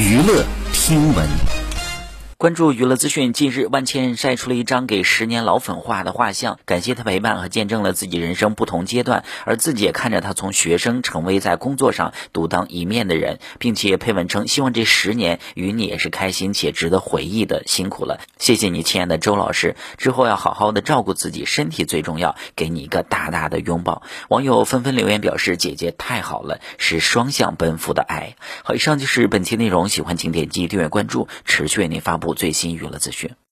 娱乐听闻。关注娱乐资讯，近日万茜晒出了一张给十年老粉画的画像，感谢他陪伴和见证了自己人生不同阶段，而自己也看着他从学生成为在工作上独当一面的人，并且配文称希望这十年与你也是开心且值得回忆的，辛苦了，谢谢你，亲爱的周老师，之后要好好的照顾自己，身体最重要，给你一个大大的拥抱。网友纷纷留言表示，姐姐太好了，是双向奔赴的爱。好，以上就是本期内容，喜欢请点击订阅关注，持续为您发布。最新娱乐资讯。